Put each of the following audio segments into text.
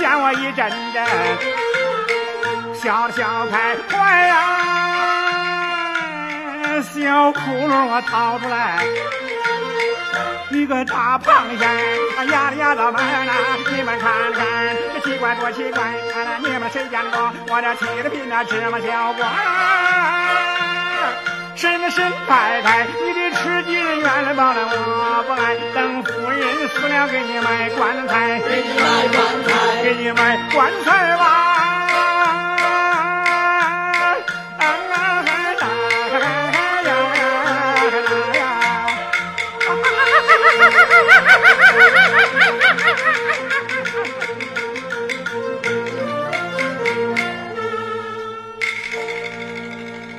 了一阵阵，笑笑开怀呀，小窟窿我掏出来。一个大螃蟹，它压里压到满呐！你们看看，这奇怪多奇怪！你们谁见过我这铁的比那芝麻小瓜？神神太太，你的吃鸡人原来报了我不爱，等夫人死了给你买棺材，给你买棺你买棺材吧。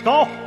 走。